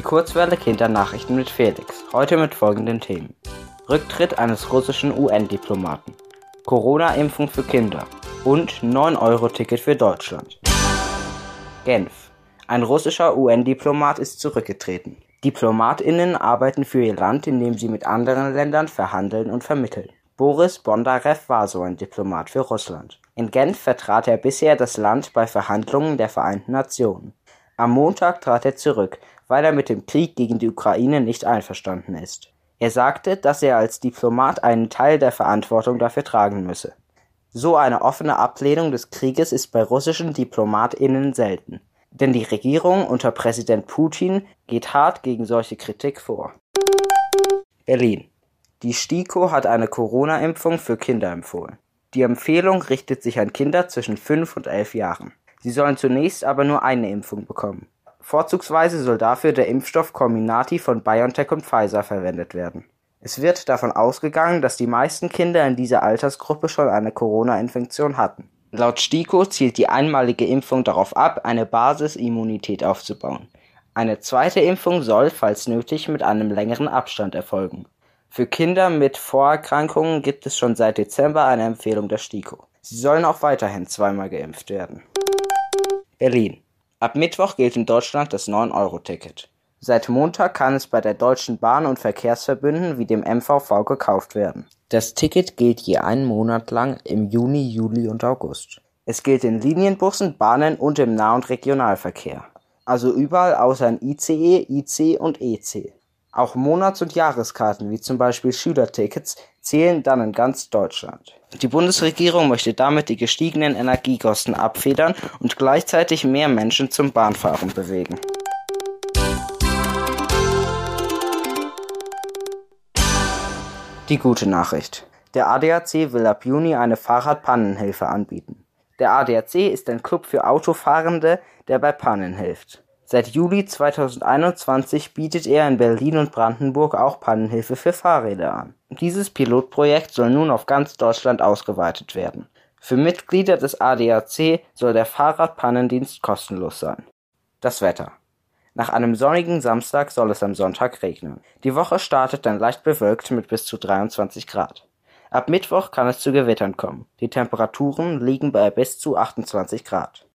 Die Kurzwelle Kindernachrichten mit Felix. Heute mit folgenden Themen. Rücktritt eines russischen UN-Diplomaten. Corona-Impfung für Kinder. Und 9-Euro-Ticket für Deutschland. Genf. Ein russischer UN-Diplomat ist zurückgetreten. DiplomatInnen arbeiten für ihr Land, indem sie mit anderen Ländern verhandeln und vermitteln. Boris Bondarev war so ein Diplomat für Russland. In Genf vertrat er bisher das Land bei Verhandlungen der Vereinten Nationen. Am Montag trat er zurück, weil er mit dem Krieg gegen die Ukraine nicht einverstanden ist. Er sagte, dass er als Diplomat einen Teil der Verantwortung dafür tragen müsse. So eine offene Ablehnung des Krieges ist bei russischen DiplomatInnen selten. Denn die Regierung unter Präsident Putin geht hart gegen solche Kritik vor. Berlin. Die STIKO hat eine Corona-Impfung für Kinder empfohlen. Die Empfehlung richtet sich an Kinder zwischen 5 und 11 Jahren. Sie sollen zunächst aber nur eine Impfung bekommen. Vorzugsweise soll dafür der Impfstoff Comirnaty von BioNTech und Pfizer verwendet werden. Es wird davon ausgegangen, dass die meisten Kinder in dieser Altersgruppe schon eine Corona-Infektion hatten. Laut STIKO zielt die einmalige Impfung darauf ab, eine Basisimmunität aufzubauen. Eine zweite Impfung soll, falls nötig, mit einem längeren Abstand erfolgen. Für Kinder mit Vorerkrankungen gibt es schon seit Dezember eine Empfehlung der STIKO. Sie sollen auch weiterhin zweimal geimpft werden. Berlin. Ab Mittwoch gilt in Deutschland das 9-Euro-Ticket. Seit Montag kann es bei der Deutschen Bahn und Verkehrsverbünden wie dem MVV gekauft werden. Das Ticket gilt je einen Monat lang im Juni, Juli und August. Es gilt in Linienbussen, Bahnen und im Nah- und Regionalverkehr. Also überall außer in ICE, IC und EC. Auch Monats- und Jahreskarten, wie zum Beispiel Schülertickets, zählen dann in ganz Deutschland. Die Bundesregierung möchte damit die gestiegenen Energiekosten abfedern und gleichzeitig mehr Menschen zum Bahnfahren bewegen. Die gute Nachricht. Der ADAC will ab Juni eine Fahrradpannenhilfe anbieten. Der ADAC ist ein Club für Autofahrende, der bei Pannen hilft. Seit Juli 2021 bietet er in Berlin und Brandenburg auch Pannenhilfe für Fahrräder an. Dieses Pilotprojekt soll nun auf ganz Deutschland ausgeweitet werden. Für Mitglieder des ADAC soll der Fahrradpannendienst kostenlos sein. Das Wetter. Nach einem sonnigen Samstag soll es am Sonntag regnen. Die Woche startet dann leicht bewölkt mit bis zu 23 Grad. Ab Mittwoch kann es zu Gewittern kommen. Die Temperaturen liegen bei bis zu 28 Grad.